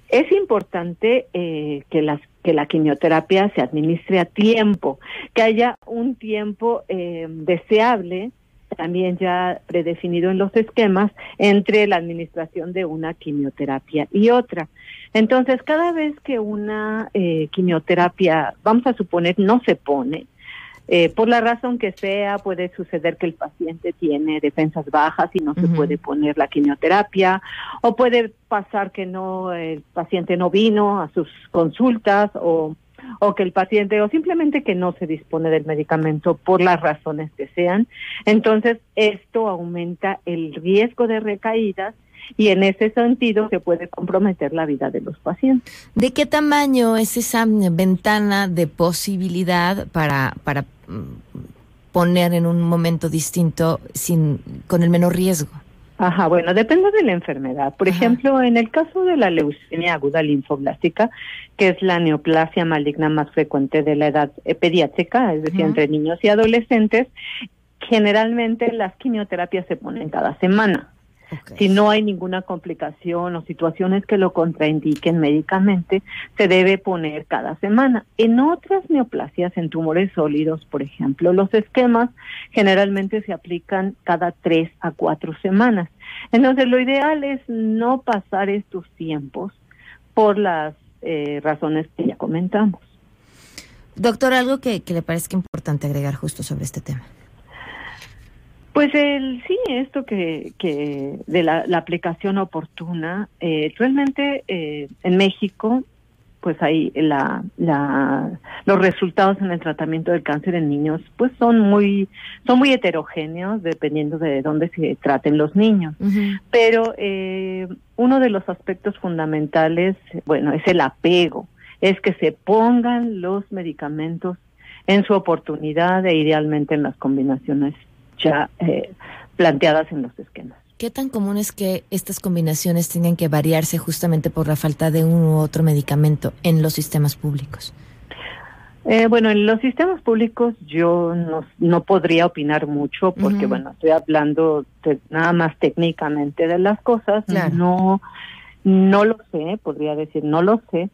Es importante eh, que las que la quimioterapia se administre a tiempo, que haya un tiempo eh, deseable también ya predefinido en los esquemas entre la administración de una quimioterapia y otra. Entonces, cada vez que una eh, quimioterapia, vamos a suponer, no se pone, eh, por la razón que sea, puede suceder que el paciente tiene defensas bajas y no se puede poner la quimioterapia, o puede pasar que no el paciente no vino a sus consultas o o que el paciente o simplemente que no se dispone del medicamento por las razones que sean. Entonces, esto aumenta el riesgo de recaídas y en ese sentido se puede comprometer la vida de los pacientes. ¿De qué tamaño es esa ventana de posibilidad para, para mm, poner en un momento distinto sin, con el menor riesgo? Ajá, bueno, depende de la enfermedad. Por ejemplo, en el caso de la leucemia aguda linfoblástica, que es la neoplasia maligna más frecuente de la edad pediátrica, es decir, Ajá. entre niños y adolescentes, generalmente las quimioterapias se ponen cada semana. Si no hay ninguna complicación o situaciones que lo contraindiquen médicamente, se debe poner cada semana. En otras neoplasias, en tumores sólidos, por ejemplo, los esquemas generalmente se aplican cada tres a cuatro semanas. Entonces, lo ideal es no pasar estos tiempos por las eh, razones que ya comentamos. Doctor, algo que, que le parezca importante agregar justo sobre este tema. Pues el sí, esto que, que de la, la aplicación oportuna, eh, realmente eh, en México, pues hay la, la, los resultados en el tratamiento del cáncer en niños, pues son muy, son muy heterogéneos dependiendo de dónde se traten los niños. Pero eh, uno de los aspectos fundamentales, bueno, es el apego, es que se pongan los medicamentos en su oportunidad e idealmente en las combinaciones ya eh, planteadas en los esquemas. ¿Qué tan común es que estas combinaciones tengan que variarse justamente por la falta de un u otro medicamento en los sistemas públicos? Eh, bueno, en los sistemas públicos yo no, no podría opinar mucho porque, bueno, estoy hablando de- nada más técnicamente de las cosas. Claro. No, no lo sé, podría decir no lo sé,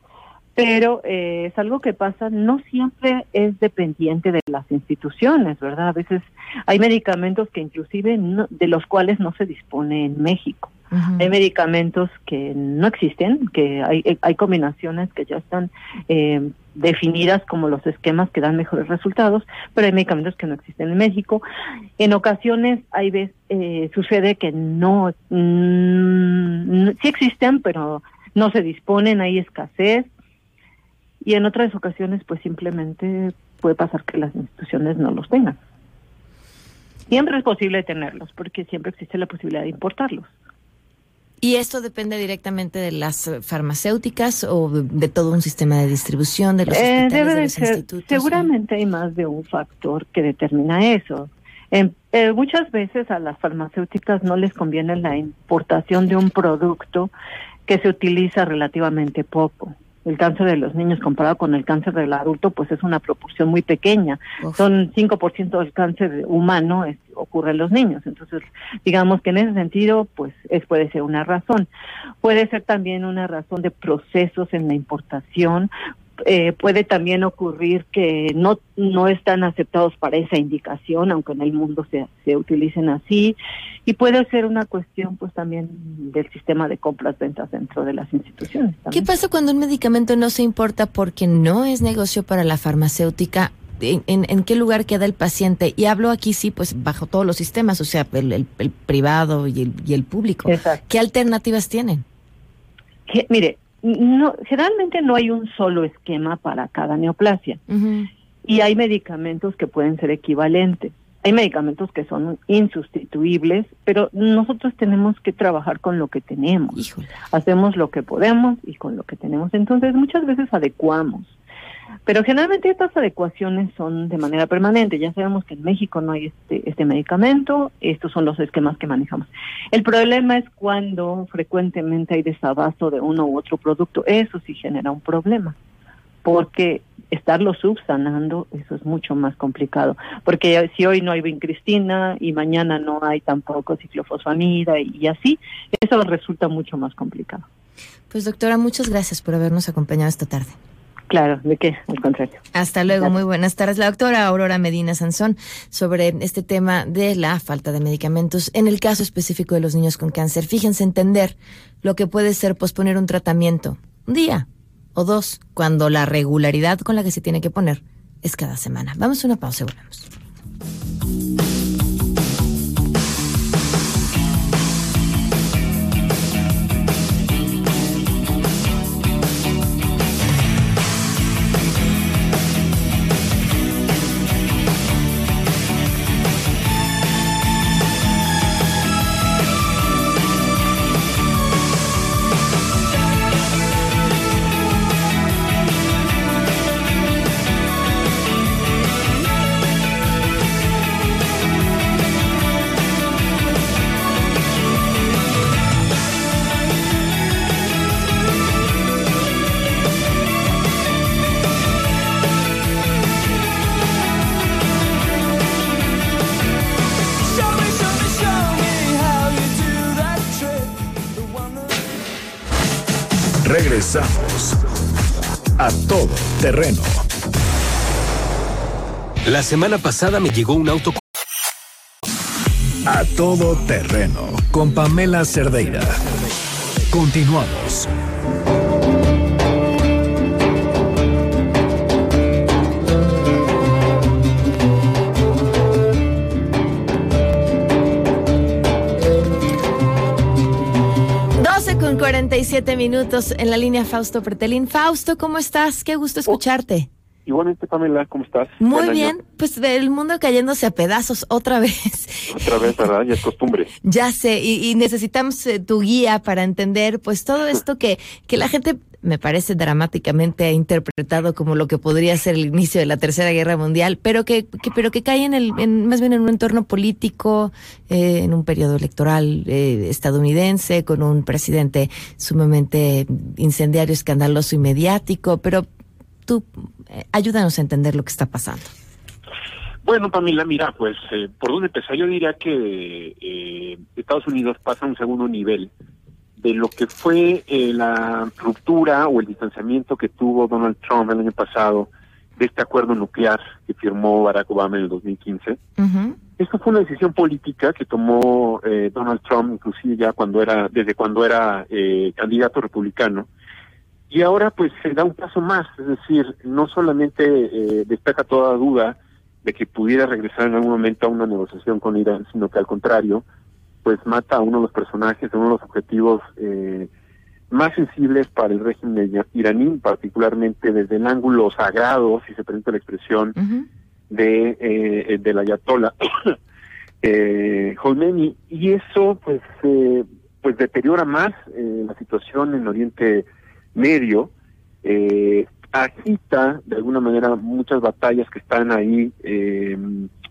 pero eh, es algo que pasa, no siempre es dependiente de las instituciones, ¿verdad? A veces hay medicamentos que inclusive no- de los cuales no se dispone en México. Hay medicamentos que no existen, que hay, hay combinaciones que ya están eh, definidas como los esquemas que dan mejores resultados, pero hay medicamentos que no existen en México. En ocasiones hay veces eh, sucede que no, mm, sí existen, pero no se disponen, hay escasez. Y en otras ocasiones, pues simplemente puede pasar que las instituciones no los tengan. Siempre es posible tenerlos, porque siempre existe la posibilidad de importarlos. ¿Y esto depende directamente de las eh, farmacéuticas o de, todo un sistema de distribución de los Eh, hospitales, debe de de los ser, institutos? seguramente hay más de un factor que determina eso. En- eh, muchas veces a las farmacéuticas no les conviene la importación de un producto que se utiliza relativamente poco. El cáncer de los niños comparado con el cáncer del adulto, pues es una proporción muy pequeña. Son 5% del cáncer humano es- ocurre en los niños. Entonces, digamos que en ese sentido, pues es, puede ser una razón. Puede ser también una razón de procesos en la importación. Eh, puede también ocurrir que no, no están aceptados para esa indicación, aunque en el mundo se, se utilicen así. Y puede ser una cuestión, pues también del sistema de compras-ventas dentro de las instituciones. ¿Qué pasa cuando un medicamento no se importa porque no es negocio para la farmacéutica, en, qué lugar queda el paciente. Y hablo aquí, sí, pues bajo todos los sistemas, o sea, el, privado y el, y el público. ¿Qué alternativas tienen? Que, mire, no, generalmente no hay un solo esquema para cada neoplasia. Y hay medicamentos que pueden ser equivalentes. Hay medicamentos que son insustituibles, pero nosotros tenemos que trabajar con lo que tenemos. Hacemos lo que podemos y con lo que tenemos. Entonces, muchas veces adecuamos. Pero generalmente estas adecuaciones son de manera permanente. Ya sabemos que en México no hay este, este medicamento, estos son los esquemas que manejamos. El problema es cuando frecuentemente hay desabasto de uno u otro producto. Eso sí genera un problema, porque estarlo subsanando, eso es mucho más complicado. Porque si hoy no hay vincristina y mañana no hay tampoco ciclofosfamida y así, eso resulta mucho más complicado. Pues doctora, muchas gracias por habernos acompañado esta tarde. Claro, ¿de qué? Al contrario. Hasta luego, muy buenas tardes. La doctora Aurora Medina Sansón sobre este tema de la falta de medicamentos en el caso específico de los niños con cáncer. Fíjense entender lo que puede ser posponer un tratamiento un día o dos, cuando la regularidad con la que se tiene que poner es cada semana. Vamos a una pausa y volvemos. Regresamos a todo terreno. La semana pasada me llegó un auto. A todo terreno con Pamela Cerdeira. Continuamos. 47 minutos en la línea Fausto Pretelín. Fausto, ¿cómo estás? Qué gusto escucharte. Igualmente, Pamela, ¿cómo estás? Muy bien, pues el mundo cayéndose a pedazos otra vez. Otra vez, ¿verdad? Ya es costumbre. ya sé, y, necesitamos eh, tu guía para entender pues todo esto que, que la gente me parece dramáticamente interpretado como lo que podría ser el inicio de la Tercera Guerra Mundial, pero que, pero que cae en el, en, más bien en un entorno político, eh, en un periodo electoral eh, estadounidense, con un presidente sumamente incendiario, escandaloso y mediático, pero tú eh, ayúdanos a entender lo que está pasando. Bueno, Pamela, mira, pues por dónde empezar, yo diría que Estados Unidos pasa a un segundo nivel de lo que fue eh, la ruptura o el distanciamiento que tuvo Donald Trump el año pasado de este acuerdo nuclear que firmó Barack Obama en el 2015. Esto fue una decisión política que tomó eh, Donald Trump, inclusive ya cuando era, desde cuando era eh, candidato republicano. Y ahora pues se da un paso más, es decir, no solamente despeja toda duda de que pudiera regresar en algún momento a una negociación con Irán, sino que al contrario, pues mata a uno de los personajes, a uno de los objetivos eh, más sensibles para el régimen iraní, particularmente desde el ángulo sagrado, si se permite la expresión, de eh, del ayatollah eh, Khomeini. Y eso, pues, eh, pues deteriora más eh, la situación en Oriente Medio, eh, agita de alguna manera muchas batallas que están ahí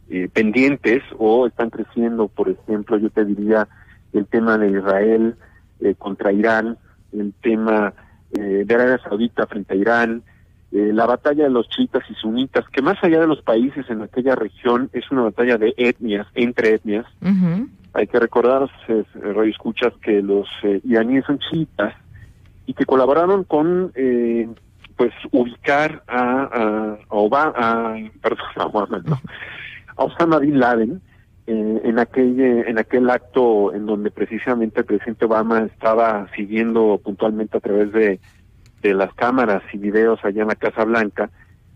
eh, eh, pendientes o están creciendo, por ejemplo, yo te diría el tema de Israel eh, contra Irán, el tema eh, de Arabia Saudita frente a Irán, la batalla de los chiitas y sunitas, que más allá de los países en aquella región es una batalla de etnias, entre etnias. Hay que recordar, Radio Escuchas, que los iraníes son chiitas y que colaboraron con pues ubicar a, a, Obama, a, perdón, a Obama, no, a Osama Bin Laden eh, en aquel en aquel acto en donde precisamente el presidente Obama estaba siguiendo puntualmente a través de, de las cámaras y videos allá en la Casa Blanca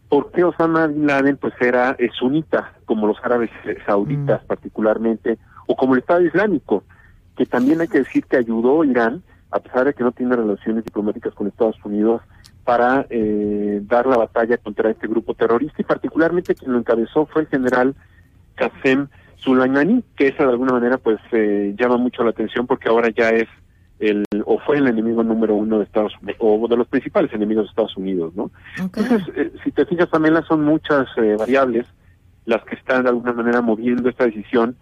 ¿Por qué Osama Bin Laden pues era sunita, como los árabes sauditas mm. particularmente, o como el Estado Islámico, que también hay que decir que ayudó a Irán, a pesar de que no tiene relaciones diplomáticas con Estados Unidos, para eh, dar la batalla contra este grupo terrorista y particularmente quien lo encabezó fue el general Qasem Soleimani, que esa de alguna manera pues eh, llama mucho la atención porque ahora ya es el o fue el enemigo número uno de Estados Unidos o de los principales enemigos de Estados Unidos, ¿no? Entonces, eh, si te fijas también son muchas variables las que están de alguna manera moviendo esta decisión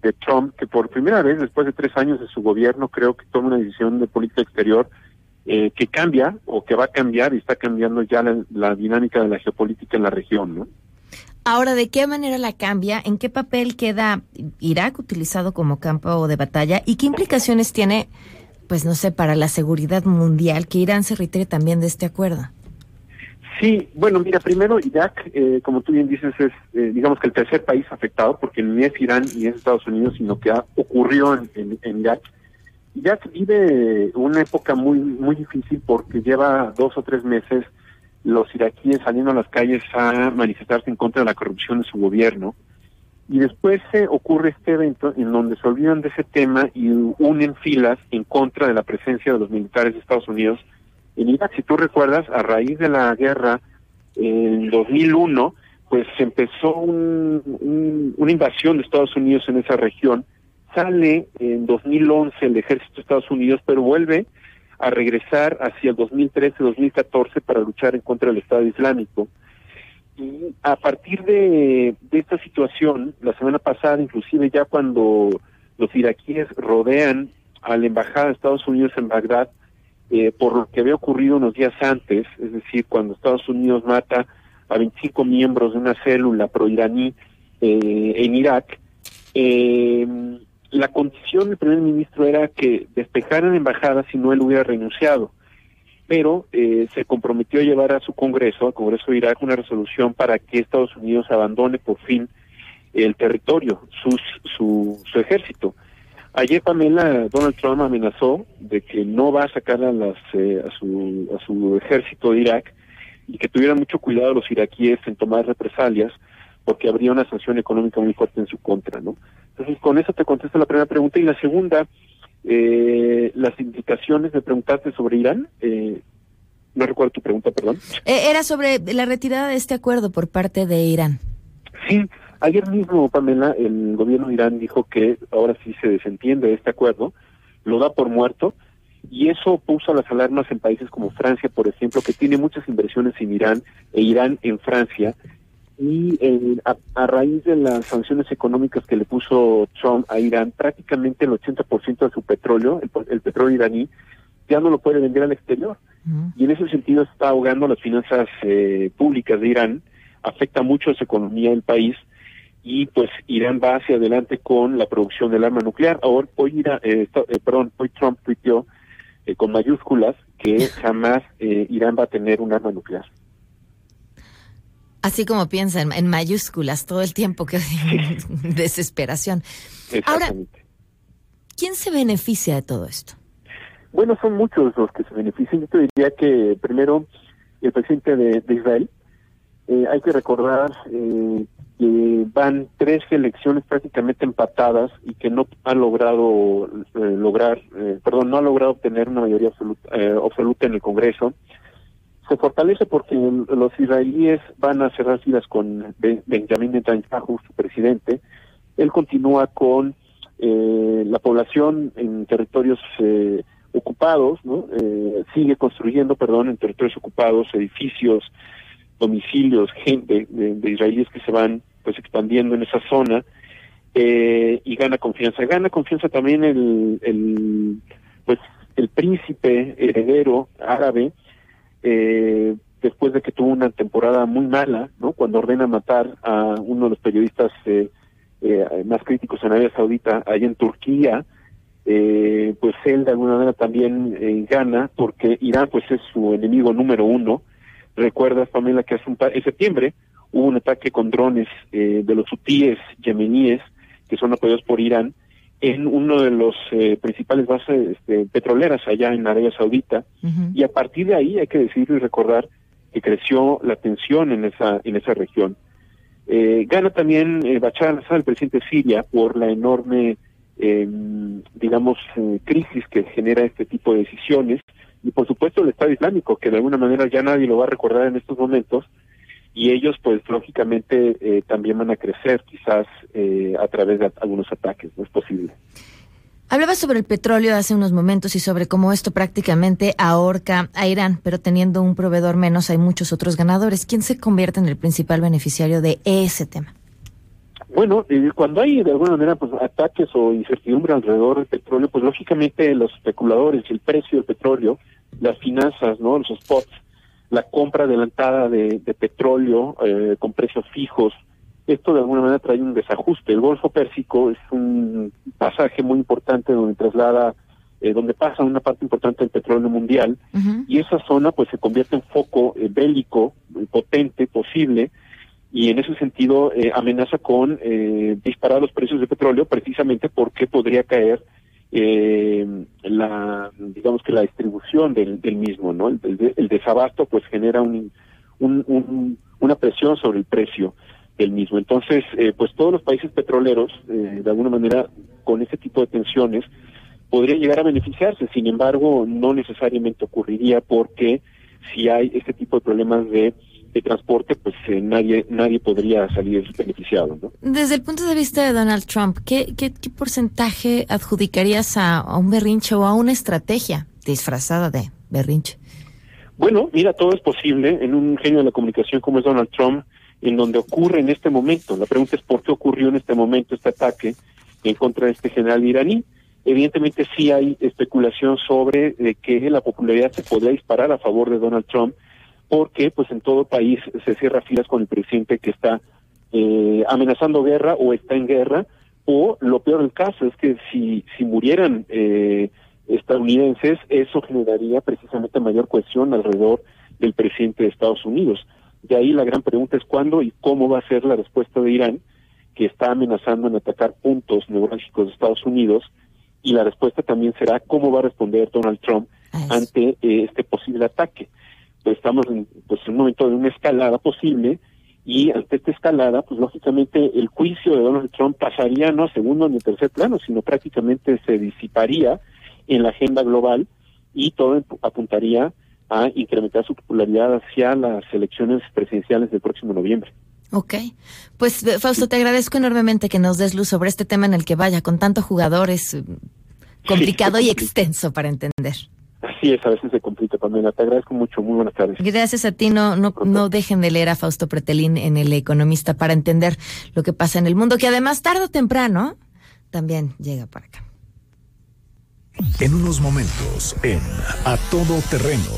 de Trump, que por primera vez después de tres años de su gobierno creo que toma una decisión de política exterior eh, que cambia o que va a cambiar y está cambiando ya la, dinámica de la geopolítica en la región, ¿no? Ahora, ¿de qué manera la cambia? ¿En qué papel queda Irak utilizado como campo de batalla? ¿Y qué implicaciones tiene, pues no sé, para la seguridad mundial que Irán se retire también de este acuerdo? Sí, bueno, mira, primero Irak, eh, como tú bien dices, es eh, digamos que el tercer país afectado, porque ni es Irán ni es Estados Unidos, sino que ha ocurrió en, en Irak Irak vive una época muy muy difícil porque lleva dos o tres meses los iraquíes saliendo a las calles a manifestarse en contra de la corrupción de su gobierno. Y después se ocurre este evento en donde se olvidan de ese tema y unen filas en contra de la presencia de los militares de Estados Unidos en Irak. Si tú recuerdas, a raíz de la guerra en 2001, pues se empezó una invasión de Estados Unidos en esa región sale en 2011 el ejército de Estados Unidos, pero vuelve a regresar hacia el 2013-2014 para luchar en contra del Estado Islámico. Y a partir de, esta situación, la semana pasada, inclusive ya cuando los iraquíes rodean a la embajada de Estados Unidos en Bagdad, eh, por lo que había ocurrido unos días antes, es decir, cuando Estados Unidos mata a 25 miembros de una célula proiraní eh, en Irak, eh, la condición del primer ministro era que despejaran embajadas si no él hubiera renunciado, pero eh, se comprometió a llevar a su Congreso, al Congreso de Irak, una resolución para que Estados Unidos abandone por fin el territorio, sus, su, su ejército. Ayer Pamela Donald Trump amenazó de que no va a sacar a, las, eh, su, a su ejército de Irak y que tuvieran mucho cuidado los iraquíes en tomar represalias porque habría una sanción económica muy fuerte en su contra, ¿no? Entonces, con eso te contesto la primera pregunta. Y la segunda, eh, las indicaciones, me preguntaste sobre Irán. Eh, no recuerdo tu pregunta, perdón. Eh, era sobre la retirada de este acuerdo por parte de Irán. Sí, ayer mismo, Pamela, el gobierno de Irán dijo que ahora sí se desentiende de este acuerdo, lo da por muerto, y eso puso las alarmas en países como Francia, por ejemplo, que tiene muchas inversiones en Irán, e Irán en Francia, y eh, a, raíz de las sanciones económicas que le puso Trump a Irán, prácticamente el 80% de su petróleo, el, petróleo iraní, ya no lo puede vender al exterior. Y en ese sentido está ahogando las finanzas eh, públicas de Irán, afecta mucho a su economía del país y pues Irán va hacia adelante con la producción del arma nuclear. Ahora, hoy, Irán, eh, perdón, hoy Trump tuiteó con mayúsculas que jamás Irán va a tener un arma nuclear. Así como piensa en, mayúsculas todo el tiempo, que desesperación. Ahora, ¿quién se beneficia de todo esto? Bueno, son muchos los que se benefician. Yo te diría que primero el presidente de, Israel, eh, hay que recordar eh, que van tres elecciones prácticamente empatadas y que no ha logrado eh, lograr, perdón, no ha logrado obtener una mayoría absoluta, absoluta en el Congreso se fortalece porque los israelíes van a cerrar filas con Benjamin Netanyahu, su presidente. Él continúa con eh, la población en territorios eh, ocupados, ¿no? Eh, sigue construyendo, perdón, en territorios ocupados, edificios, domicilios, gente de, israelíes que se van pues expandiendo en esa zona y gana confianza. Gana confianza también el, el pues el príncipe heredero árabe eh, después de que tuvo una temporada muy mala, ¿no? Cuando ordena matar a uno de los periodistas eh, eh, más críticos en Arabia Saudita, allá en Turquía, eh, pues él de alguna manera también gana, porque Irán pues es su enemigo número uno. Recuerdas, Pamela, que hace un en septiembre hubo un ataque con drones de los hutíes yemeníes, que son apoyados por Irán, en uno de los eh, principales bases este, petroleras allá en Arabia Saudita. Y a partir de ahí hay que decirlo y recordar que creció la tensión en esa en esa región. Eh, gana también eh, Bachar al-Assad, el presidente de Siria, por la enorme, eh, digamos, eh, crisis que genera este tipo de decisiones. Y por supuesto el Estado Islámico, que de alguna manera ya nadie lo va a recordar en estos momentos. Y ellos, pues, lógicamente, eh, también van a crecer, quizás eh, a través de algunos ataques. No es posible. Hablaba sobre el petróleo hace unos momentos y sobre cómo esto prácticamente ahorca a Irán, pero teniendo un proveedor menos hay muchos otros ganadores. ¿Quién se convierte en el principal beneficiario de ese tema? Bueno, eh, cuando hay de alguna manera pues ataques o incertidumbre alrededor del petróleo, pues lógicamente los especuladores, el precio del petróleo, las finanzas, no, los spots, la compra adelantada de, de petróleo eh, con precios fijos, esto de alguna manera trae un desajuste. El Golfo Pérsico es un pasaje muy importante donde traslada, eh, donde pasa una parte importante del petróleo mundial y esa zona pues se convierte en foco eh, bélico eh, potente posible y en ese sentido eh, amenaza con eh, disparar los precios de petróleo precisamente porque podría caer eh, la digamos que la distribución del, del mismo no el, el- el desabasto pues genera un, un- un- una presión sobre el precio del mismo. Entonces eh, pues todos los países petroleros eh, de alguna manera con ese tipo de tensiones podría llegar a beneficiarse. Sin embargo no necesariamente ocurriría porque si hay este tipo de problemas de, de transporte pues eh, nadie nadie podría salir beneficiado no Desde el punto de vista de Donald Trump, ¿qué, qué, qué porcentaje adjudicarías a, a un berrinche o a una estrategia disfrazada de berrinche? Bueno, mira, todo es posible en un genio de la comunicación como es Donald Trump, en donde ocurre en este momento. La pregunta es por qué ocurrió en este momento este ataque en contra de este general iraní. Evidentemente sí hay especulación sobre de que la popularidad se podría disparar a favor de Donald Trump, porque pues en todo país se cierra filas con el presidente que está eh, amenazando guerra o está en guerra, o lo peor del caso es que si, si murieran eh, estadounidenses, eso generaría precisamente mayor cohesión alrededor del presidente de Estados Unidos. De ahí la gran pregunta es cuándo y cómo va a ser la respuesta de Irán, que está amenazando en atacar puntos neurálgicos de Estados Unidos, y la respuesta también será cómo va a responder Donald Trump ante eh, este posible ataque. Pues estamos en, pues, en un momento de una escalada posible, y ante esta escalada, pues lógicamente el juicio de Donald Trump pasaría no a segundo ni a tercer plano, sino prácticamente se disiparía en la agenda global y todo apuntaría a incrementar su popularidad hacia las elecciones presidenciales del próximo noviembre. Ok. Pues eh, Fausto, te agradezco enormemente que nos des luz sobre este tema en el que vaya, con tanto jugador es eh, complicado y extenso para entender. Así es, a veces se complica, Pamela. Te agradezco mucho. Muy buenas tardes. Gracias a ti, no, no, no dejen de leer a Fausto Pretelín en El Economista para entender lo que pasa en el mundo, que además tarde o temprano también llega para acá. En unos momentos, en A Todo Terreno.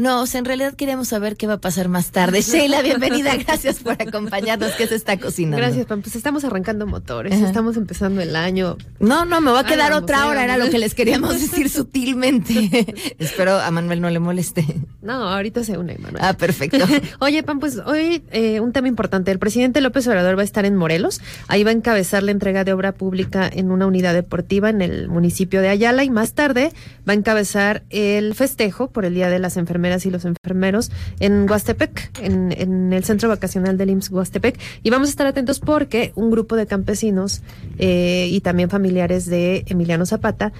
No, o sea, en realidad queremos saber qué va a pasar más tarde. Sheila, bienvenida, gracias por acompañarnos. ¿Qué se está cocinando? Gracias, Pam. Pues estamos arrancando motores, Ajá. estamos empezando el año. No, no, me va a quedar otra hora, era lo que les queríamos decir sutilmente. Espero a Manuel no le moleste. No, ahorita se une, Manuel. Ah, perfecto. Oye, Pam, pues hoy eh, un tema importante. El presidente López Obrador va a estar en Morelos. Ahí va a encabezar la entrega de obra pública en una unidad deportiva en el municipio de Ayala y más tarde va a encabezar el festejo por el Día de las Enfermeras y los Enfermeros en Huastepec, en, el centro vacacional del IMSS Huastepec. Y vamos a estar atentos porque un grupo de campesinos eh, y también familiares de Emiliano Zapata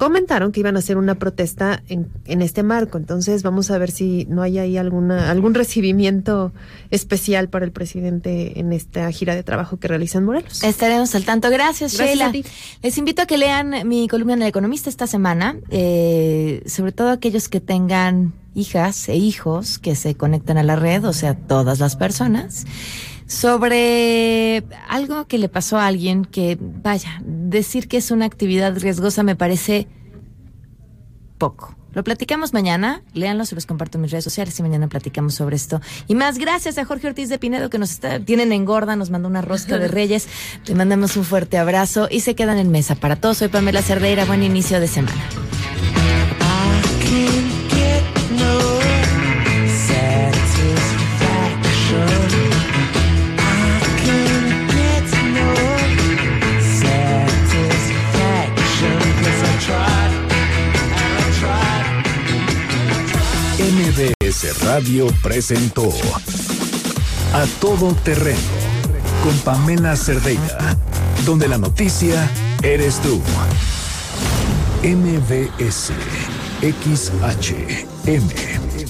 comentaron que iban a hacer una protesta en, en este marco. Entonces vamos a ver si no hay ahí alguna algún recibimiento especial para el presidente en esta gira de trabajo que realiza en Morelos. Estaremos al tanto. Gracias, Gracias Sheila. a ti. Les invito a que lean mi columna en El Economista esta semana, eh, sobre todo aquellos que tengan hijas e hijos que se conectan a la red, o sea, todas las personas, sobre algo que le pasó a alguien que, vaya, decir que es una actividad riesgosa me parece poco. Lo platicamos mañana, léanlo, se los comparto en mis redes sociales y mañana platicamos sobre esto. Y más gracias a Jorge Ortiz de Pinedo que nos está, tienen en gorda, nos mandó una rosca de reyes. Le mandamos un fuerte abrazo y se quedan en mesa para todos. Soy Pamela Cerdeira, buen inicio de semana. MBS Radio presentó A Todo Terreno con Pamela Cerdeira, donde la noticia eres tú. MBS